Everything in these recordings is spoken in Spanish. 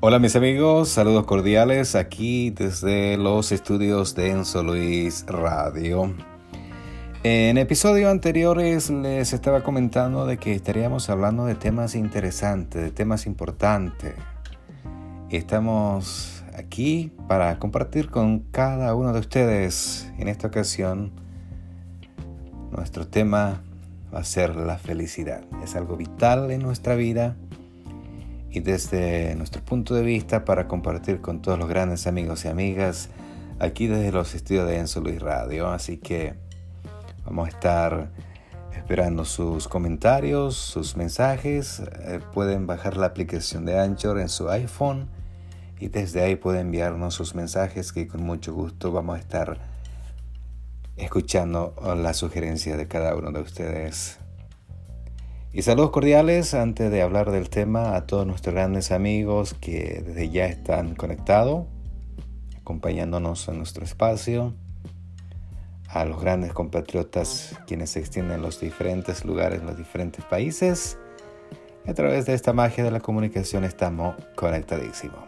Hola mis amigos, saludos cordiales aquí desde los estudios de Enzo Luis Radio. En episodios anteriores les estaba comentando de que estaríamos hablando de temas interesantes, de temas importantes. Estamos aquí para compartir con cada uno de ustedes en esta ocasión. Nuestro tema va a ser la felicidad. Es algo vital en nuestra vida y desde nuestro punto de vista para compartir con todos los grandes amigos y amigas aquí desde los estudios de Enzo Luis Radio. Así que vamos a estar esperando sus comentarios, sus mensajes. Eh, pueden bajar la aplicación de Anchor en su iPhone y desde ahí pueden enviarnos sus mensajes que con mucho gusto vamos a estar escuchando la sugerencia de cada uno de ustedes. Y saludos cordiales antes de hablar del tema a todos nuestros grandes amigos que desde ya están conectados, acompañándonos en nuestro espacio, a los grandes compatriotas quienes se extienden en los diferentes lugares, en los diferentes países. a través de esta magia de la comunicación estamos conectadísimos.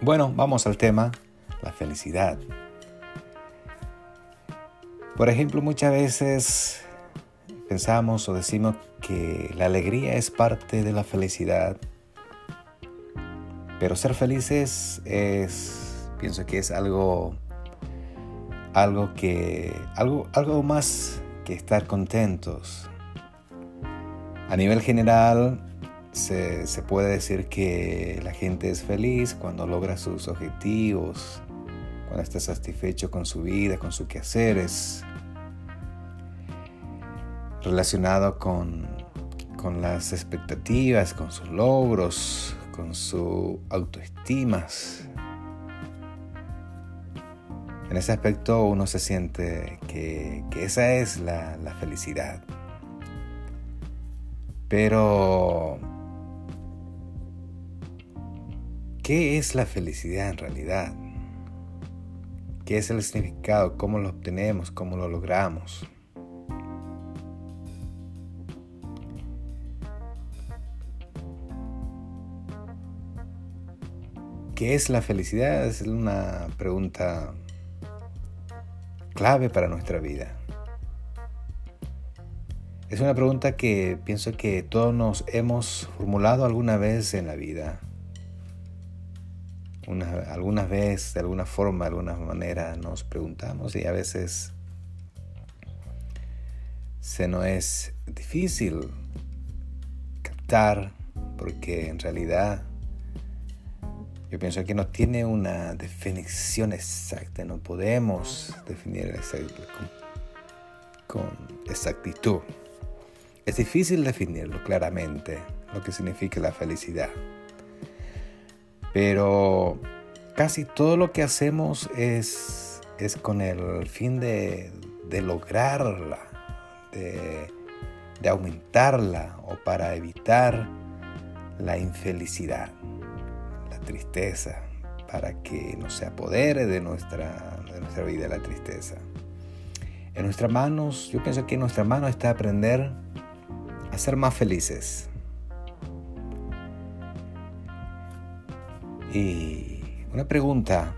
Bueno, vamos al tema, la felicidad. Por ejemplo, muchas veces pensamos o decimos que la alegría es parte de la felicidad, pero ser felices es, pienso que es algo, algo que, algo, algo más que estar contentos. A nivel general, se, se, puede decir que la gente es feliz cuando logra sus objetivos, cuando está satisfecho con su vida, con sus quehaceres, relacionado con, con las expectativas, con sus logros, con su autoestima. En ese aspecto uno se siente que, que esa es la, la felicidad. Pero, ¿qué es la felicidad en realidad? ¿Qué es el significado? ¿Cómo lo obtenemos? ¿Cómo lo logramos? ¿Qué es la felicidad? Es una pregunta clave para nuestra vida. Es una pregunta que pienso que todos nos hemos formulado alguna vez en la vida. Una, algunas veces, de alguna forma, de alguna manera, nos preguntamos y a veces se nos es difícil captar porque en realidad yo pienso que no tiene una definición exacta, no podemos definir con, exactitud. Es difícil definirlo claramente, lo que significa la felicidad. Pero casi todo lo que hacemos es, es con el fin de, de lograrla, de, de aumentarla o para evitar la infelicidad tristeza, para que no se apodere de nuestra, de nuestra vida la tristeza. En nuestras manos, yo pienso que en nuestras manos está aprender a ser más felices. Y una pregunta,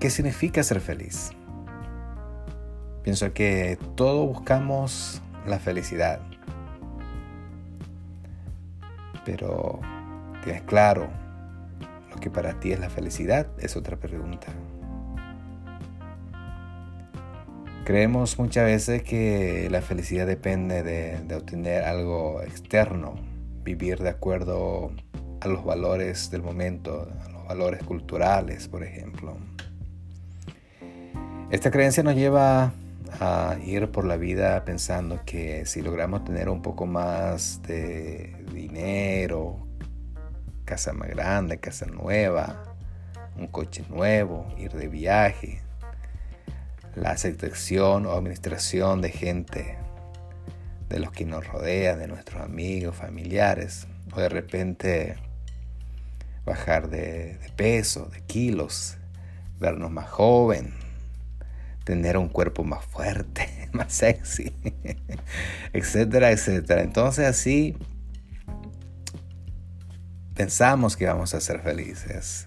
¿qué significa ser feliz? Pienso que todos buscamos la felicidad, pero ¿Tienes claro lo que para ti es la felicidad? Es otra pregunta. Creemos muchas veces que la felicidad depende de, obtener algo externo, vivir de acuerdo a los valores del momento, a los valores culturales, por ejemplo. Esta creencia nos lleva a ir por la vida pensando que si logramos tener un poco más de dinero, casa más grande, casa nueva, un coche nuevo, ir de viaje, la aceptación o administración de gente, de los que nos rodean, de nuestros amigos, familiares, o de repente bajar de, de peso, de kilos, vernos más joven, tener un cuerpo más fuerte, más sexy, etcétera, etcétera. Entonces así pensamos que vamos a ser felices.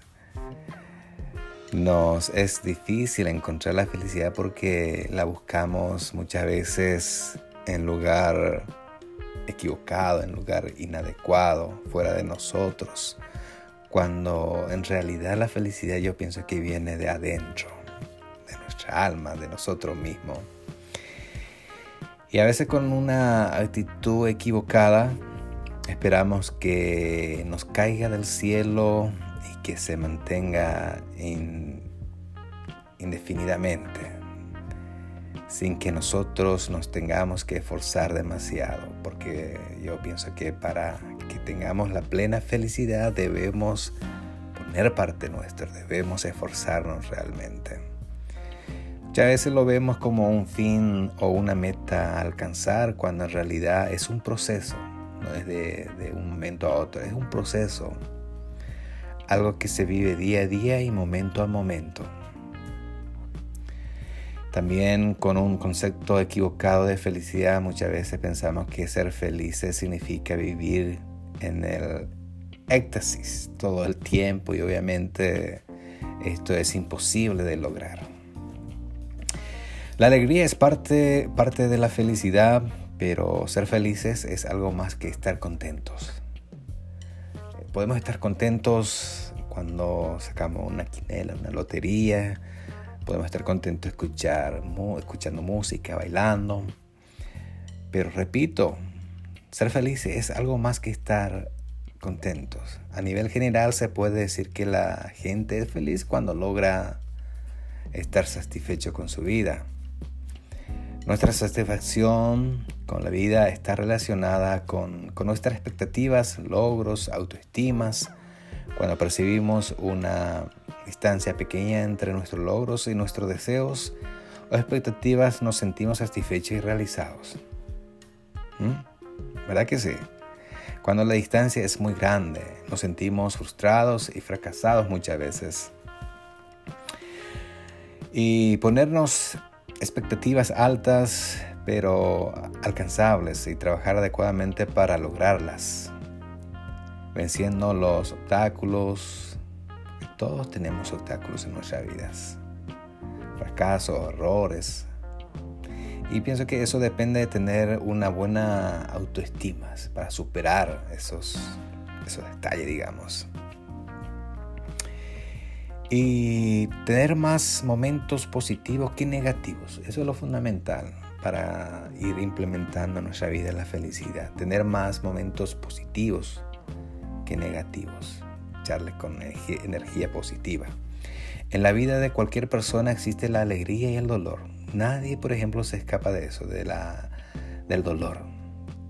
Nos es difícil encontrar la felicidad porque la buscamos muchas veces en lugar equivocado, en lugar inadecuado, fuera de nosotros, cuando en realidad la felicidad yo pienso que viene de adentro, de nuestra alma, de nosotros mismos. Y a veces con una actitud equivocada esperamos que nos caiga del cielo que se mantenga indefinidamente, sin que nosotros nos tengamos que esforzar demasiado, porque yo pienso que para que tengamos la plena felicidad debemos poner parte nuestra, debemos esforzarnos realmente. Muchas veces lo vemos como un fin o una meta a alcanzar cuando en realidad es un proceso, no es de, un momento a otro, es un proceso algo que se vive día a día y momento a momento. También con un concepto equivocado de felicidad muchas veces pensamos que ser felices significa vivir en el éxtasis todo el tiempo y obviamente esto es imposible de lograr. La alegría es parte, parte de la felicidad, pero ser felices es algo más que estar contentos podemos estar contentos cuando sacamos una quinela, una lotería. Podemos estar contentos escuchar, escuchando música, bailando. Pero repito, ser felices es algo más que estar contentos. A nivel general se puede decir que la gente es feliz cuando logra estar satisfecho con su vida. Nuestra satisfacción con la vida está relacionada con, nuestras expectativas, logros, autoestimas. Cuando percibimos una distancia pequeña entre nuestros logros y nuestros deseos o expectativas, nos sentimos satisfechos y realizados. ¿Mm? ¿Verdad que sí? Cuando la distancia es muy grande, nos sentimos frustrados y fracasados muchas veces. Y ponernos expectativas altas pero alcanzables y trabajar adecuadamente para lograrlas, venciendo los obstáculos. Todos tenemos obstáculos en nuestras vidas, fracasos, errores. Y pienso que eso depende de tener una buena autoestima para superar esos, esos detalles, digamos y tener más momentos positivos que negativos. Eso es lo fundamental para ir implementando en nuestra vida la felicidad. Tener más momentos positivos que negativos. Echarle con energía, positiva. En la vida de cualquier persona existe la alegría y el dolor. Nadie, por ejemplo, se escapa de eso, de la, del dolor.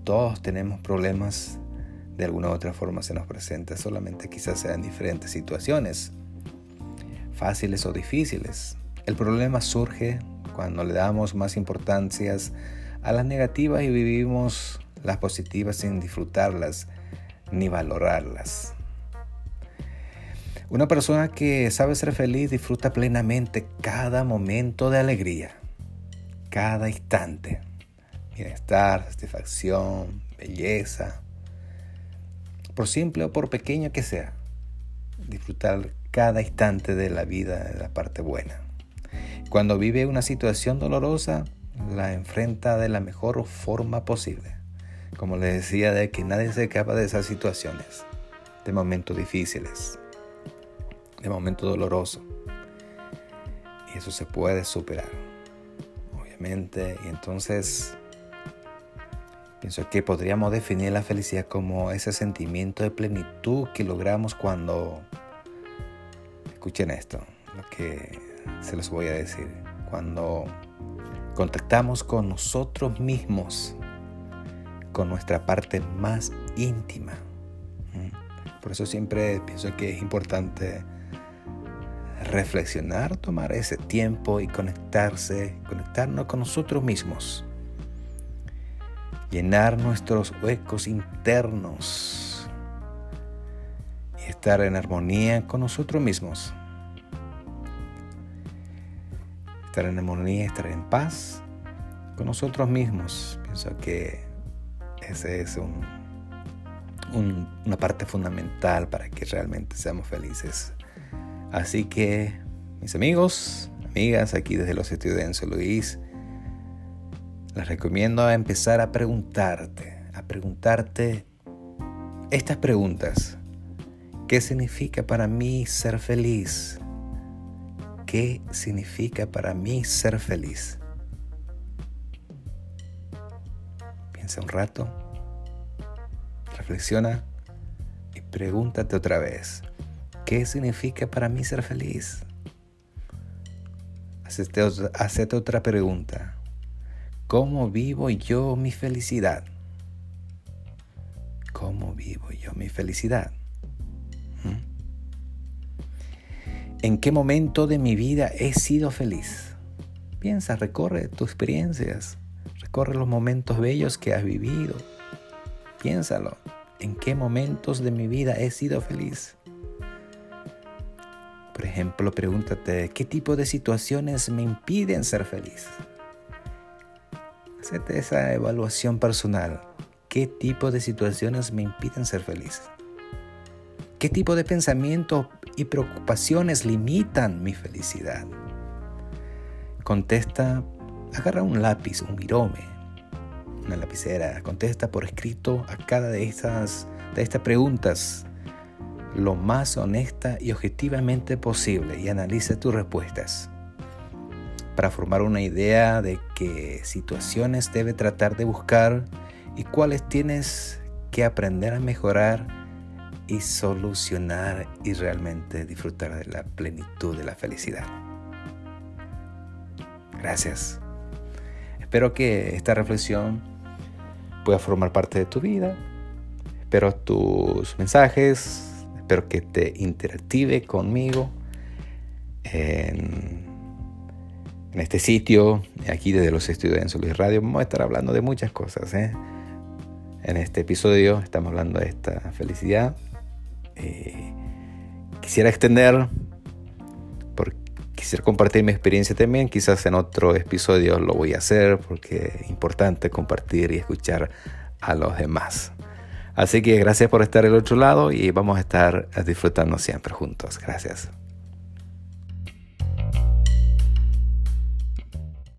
Todos tenemos problemas de alguna u otra forma se nos presenta, solamente quizás sean diferentes situaciones fáciles o difíciles. El problema surge cuando le damos más importancias a las negativas y vivimos las positivas sin disfrutarlas ni valorarlas. Una persona que sabe ser feliz disfruta plenamente cada momento de alegría, cada instante, bienestar, satisfacción, belleza, por simple o por pequeño que sea, disfrutar cada instante de la vida, de la parte buena. Cuando vive una situación dolorosa, la enfrenta de la mejor forma posible. Como les decía, de que nadie se escapa de esas situaciones, de momentos difíciles, de momentos dolorosos. Y eso se puede superar, obviamente. Y entonces, pienso que podríamos definir la felicidad como ese sentimiento de plenitud que logramos cuando Escuchen esto, lo que se los voy a decir. Cuando contactamos con nosotros mismos, con nuestra parte más íntima. Por eso siempre pienso que es importante reflexionar, tomar ese tiempo y conectarse, conectarnos con nosotros mismos. Llenar nuestros huecos internos estar en armonía con nosotros mismos. Estar en armonía, estar en paz con nosotros mismos. Pienso que ese es un, una parte fundamental para que realmente seamos felices. Así que, mis amigos, amigas, aquí desde los Enzo Luis, les recomiendo empezar a preguntarte, a preguntarte estas preguntas. ¿Qué significa para mí ser feliz? ¿Qué significa para mí ser feliz? Piensa un rato, reflexiona y pregúntate otra vez. ¿Qué significa para mí ser feliz? Hacete otra, pregunta. ¿Cómo vivo yo mi felicidad? ¿Cómo vivo yo mi felicidad? ¿En qué momento de mi vida he sido feliz? Piensa, recorre tus experiencias, recorre los momentos bellos que has vivido. Piénsalo, ¿en qué momentos de mi vida he sido feliz? Por ejemplo, pregúntate, ¿qué tipo de situaciones me impiden ser feliz? Hacete esa evaluación personal. ¿Qué tipo de situaciones me impiden ser feliz? ¿Qué tipo de pensamientos y preocupaciones limitan mi felicidad? Contesta, agarra un lápiz, un virome, una lapicera, contesta por escrito a cada de estas, de estas preguntas lo más honesta y objetivamente posible y analiza tus respuestas para formar una idea de qué situaciones debe tratar de buscar y cuáles tienes que aprender a mejorar y solucionar y realmente disfrutar de la plenitud de la felicidad. Gracias. Espero que esta reflexión pueda formar parte de tu vida. Espero tus mensajes. Espero que te interactive conmigo en en este sitio, aquí desde los estudios de Luis Radio, vamos a estar hablando de muchas cosas. ¿eh? En este episodio estamos hablando de esta felicidad. Eh, quisiera extender, porque quisiera compartir mi experiencia también. Quizás en otro episodio lo voy a hacer porque es importante compartir y escuchar a los demás. Así que gracias por estar al otro lado y vamos a estar disfrutando siempre juntos. Gracias.